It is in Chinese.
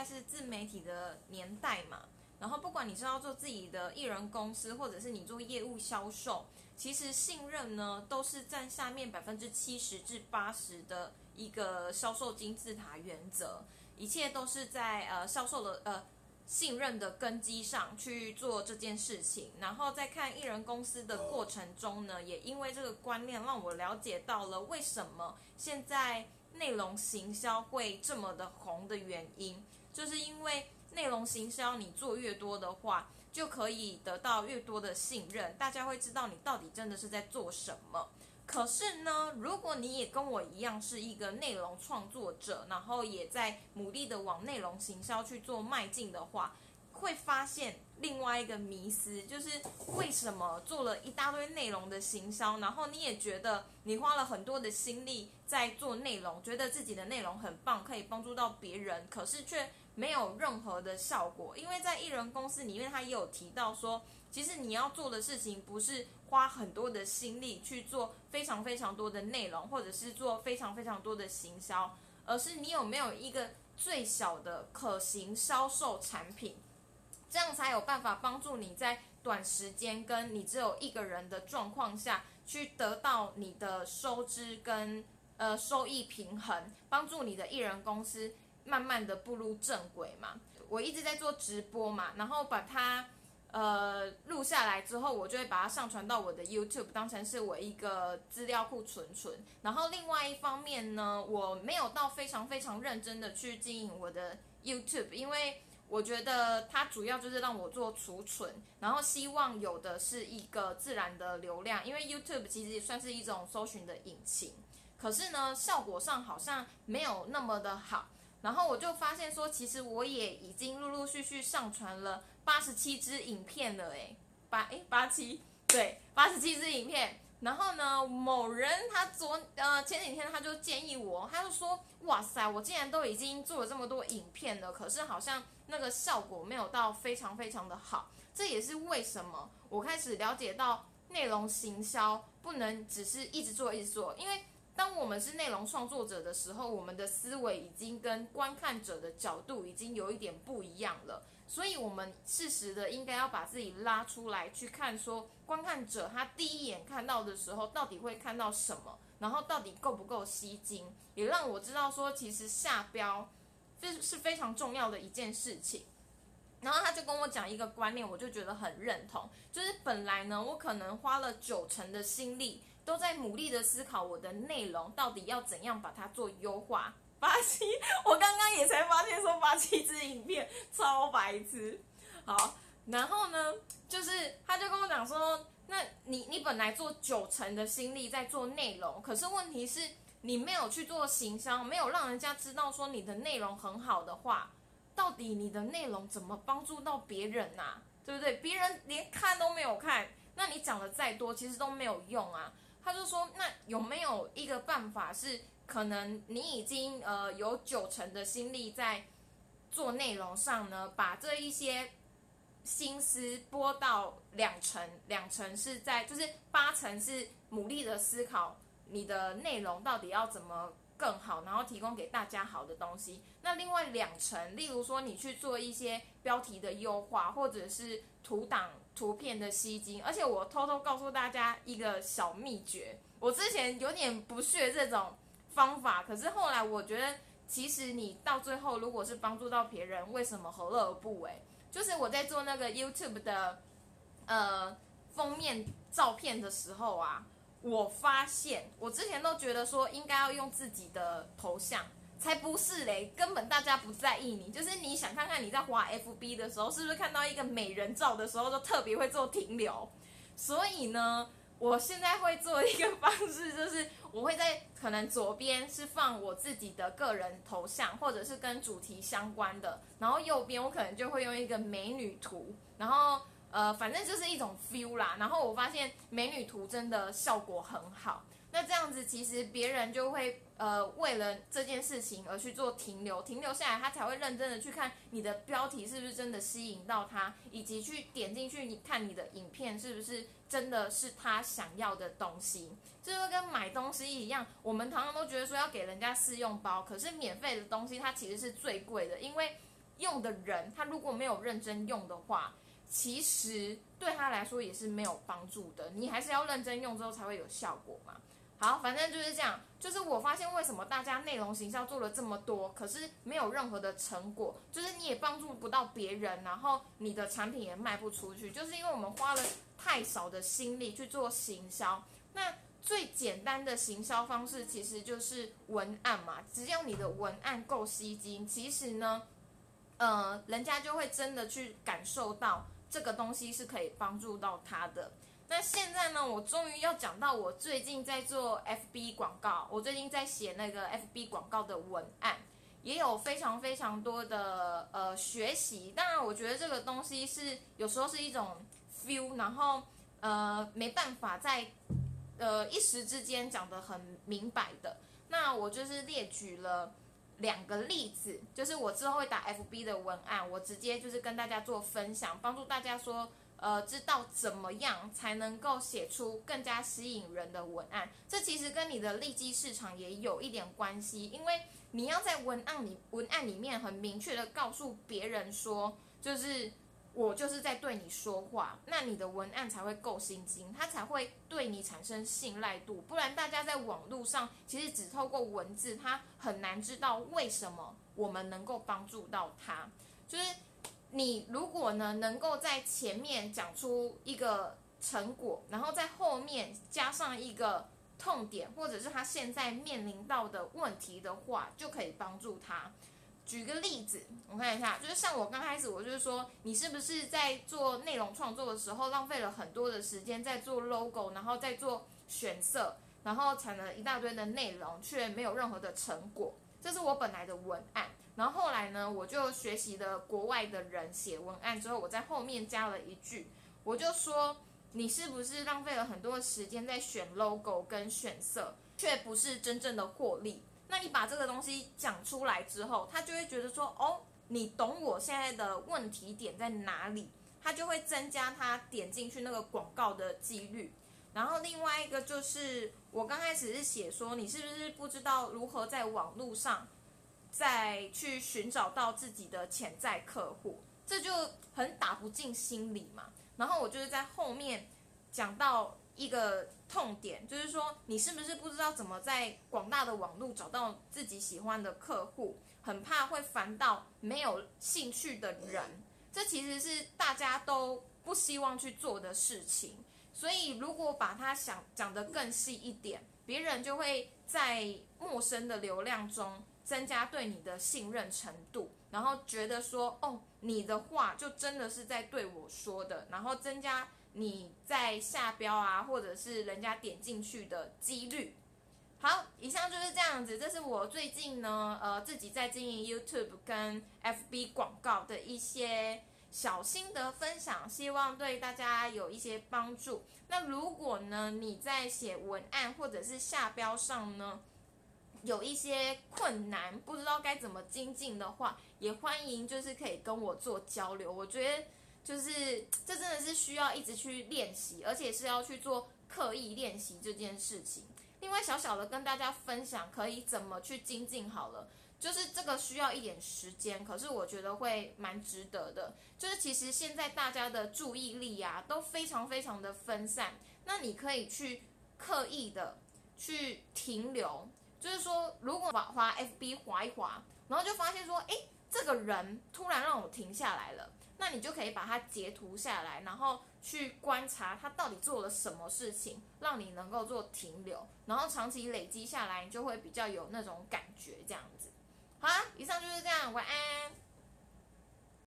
在是自媒体的年代嘛，然后不管你是要做自己的艺人公司，或者是你做业务销售，其实信任呢都是占下面百分之七十至八十的一个销售金字塔原则，一切都是在呃销售的呃。信任的根基上去做这件事情，然后在看艺人公司的过程中呢，也因为这个观念让我了解到了为什么现在内容行销会这么的红的原因，就是因为内容行销你做越多的话，就可以得到越多的信任，大家会知道你到底真的是在做什么。可是呢，如果你也跟我一样是一个内容创作者，然后也在努力的往内容行销去做迈进的话，会发现另外一个迷思，就是为什么做了一大堆内容的行销，然后你也觉得你花了很多的心力在做内容，觉得自己的内容很棒，可以帮助到别人，可是却没有任何的效果，因为在艺人公司里面，他也有提到说。其实你要做的事情不是花很多的心力去做非常非常多的内容，或者是做非常非常多的行销，而是你有没有一个最小的可行销售产品，这样才有办法帮助你在短时间跟你只有一个人的状况下去得到你的收支跟呃收益平衡，帮助你的艺人公司慢慢的步入正轨嘛。我一直在做直播嘛，然后把它。呃，录下来之后，我就会把它上传到我的 YouTube，当成是我一个资料库存存。然后另外一方面呢，我没有到非常非常认真的去经营我的 YouTube，因为我觉得它主要就是让我做储存，然后希望有的是一个自然的流量，因为 YouTube 其实也算是一种搜寻的引擎。可是呢，效果上好像没有那么的好。然后我就发现说，其实我也已经陆陆续续上传了。八十七支影片了，哎，八哎八七，对，八十七支影片。然后呢，某人他昨呃前几天他就建议我，他就说，哇塞，我竟然都已经做了这么多影片了，可是好像那个效果没有到非常非常的好。这也是为什么我开始了解到内容行销不能只是一直做一直做，因为当我们是内容创作者的时候，我们的思维已经跟观看者的角度已经有一点不一样了。所以，我们适时的应该要把自己拉出来，去看说观看者他第一眼看到的时候，到底会看到什么，然后到底够不够吸睛，也让我知道说，其实下标这是非常重要的一件事情。然后他就跟我讲一个观念，我就觉得很认同，就是本来呢，我可能花了九成的心力，都在努力的思考我的内容到底要怎样把它做优化。八七，我刚刚也才发现说八七支影片超白痴。好，然后呢，就是他就跟我讲说，那你你本来做九成的心力在做内容，可是问题是你没有去做行销，没有让人家知道说你的内容很好的话，到底你的内容怎么帮助到别人呐？对不对？别人连看都没有看，那你讲的再多其实都没有用啊。他就说，那有没有一个办法是？可能你已经呃有九成的心力在做内容上呢，把这一些心思拨到两成，两成是在就是八成是努力的思考你的内容到底要怎么更好，然后提供给大家好的东西。那另外两成，例如说你去做一些标题的优化，或者是图档图片的吸睛。而且我偷偷告诉大家一个小秘诀，我之前有点不屑这种。方法，可是后来我觉得，其实你到最后，如果是帮助到别人，为什么何乐而不为？就是我在做那个 YouTube 的呃封面照片的时候啊，我发现我之前都觉得说应该要用自己的头像，才不是嘞，根本大家不在意你。就是你想看看你在滑 FB 的时候，是不是看到一个美人照的时候，都特别会做停留？所以呢。我现在会做一个方式，就是我会在可能左边是放我自己的个人头像，或者是跟主题相关的，然后右边我可能就会用一个美女图，然后呃，反正就是一种 feel 啦。然后我发现美女图真的效果很好。那这样子，其实别人就会呃为了这件事情而去做停留，停留下来，他才会认真的去看你的标题是不是真的吸引到他，以及去点进去你看你的影片是不是真的是他想要的东西。这就跟买东西一样，我们常常都觉得说要给人家试用包，可是免费的东西它其实是最贵的，因为用的人，他如果没有认真用的话，其实对他来说也是没有帮助的。你还是要认真用之后才会有效果嘛。好，反正就是这样。就是我发现为什么大家内容行销做了这么多，可是没有任何的成果，就是你也帮助不到别人，然后你的产品也卖不出去，就是因为我们花了太少的心力去做行销。那最简单的行销方式其实就是文案嘛，只要你的文案够吸睛，其实呢，呃，人家就会真的去感受到这个东西是可以帮助到他的。那现在呢，我终于要讲到我最近在做 FB 广告，我最近在写那个 FB 广告的文案，也有非常非常多的呃学习。当然，我觉得这个东西是有时候是一种 feel，然后呃没办法在呃一时之间讲得很明白的。那我就是列举了两个例子，就是我之后会打 FB 的文案，我直接就是跟大家做分享，帮助大家说。呃，知道怎么样才能够写出更加吸引人的文案？这其实跟你的利基市场也有一点关系，因为你要在文案里文案里面很明确的告诉别人说，就是我就是在对你说话，那你的文案才会够心经，他才会对你产生信赖度。不然大家在网络上其实只透过文字，他很难知道为什么我们能够帮助到他，就是。你如果呢，能够在前面讲出一个成果，然后在后面加上一个痛点，或者是他现在面临到的问题的话，就可以帮助他。举个例子，我看一下，就是像我刚开始，我就是说，你是不是在做内容创作的时候，浪费了很多的时间在做 logo，然后在做选色，然后产了一大堆的内容，却没有任何的成果。这是我本来的文案。然后后来呢，我就学习了国外的人写文案之后，我在后面加了一句，我就说你是不是浪费了很多时间在选 logo 跟选色，却不是真正的获利？那你把这个东西讲出来之后，他就会觉得说，哦，你懂我现在的问题点在哪里，他就会增加他点进去那个广告的几率。然后另外一个就是，我刚开始是写说，你是不是不知道如何在网络上。再去寻找到自己的潜在客户，这就很打不进心里嘛。然后我就是在后面讲到一个痛点，就是说你是不是不知道怎么在广大的网络找到自己喜欢的客户，很怕会烦到没有兴趣的人。这其实是大家都不希望去做的事情。所以如果把它想讲得更细一点，别人就会在陌生的流量中。增加对你的信任程度，然后觉得说，哦，你的话就真的是在对我说的，然后增加你在下标啊，或者是人家点进去的几率。好，以上就是这样子，这是我最近呢，呃，自己在经营 YouTube 跟 FB 广告的一些小心得分享，希望对大家有一些帮助。那如果呢，你在写文案或者是下标上呢？有一些困难，不知道该怎么精进的话，也欢迎就是可以跟我做交流。我觉得就是这真的是需要一直去练习，而且是要去做刻意练习这件事情。另外，小小的跟大家分享可以怎么去精进好了，就是这个需要一点时间，可是我觉得会蛮值得的。就是其实现在大家的注意力啊都非常非常的分散，那你可以去刻意的去停留。就是说，如果滑滑 FB 滑一滑，然后就发现说，哎，这个人突然让我停下来了，那你就可以把它截图下来，然后去观察它到底做了什么事情，让你能够做停留，然后长期累积下来，你就会比较有那种感觉，这样子。好啦，以上就是这样，晚安。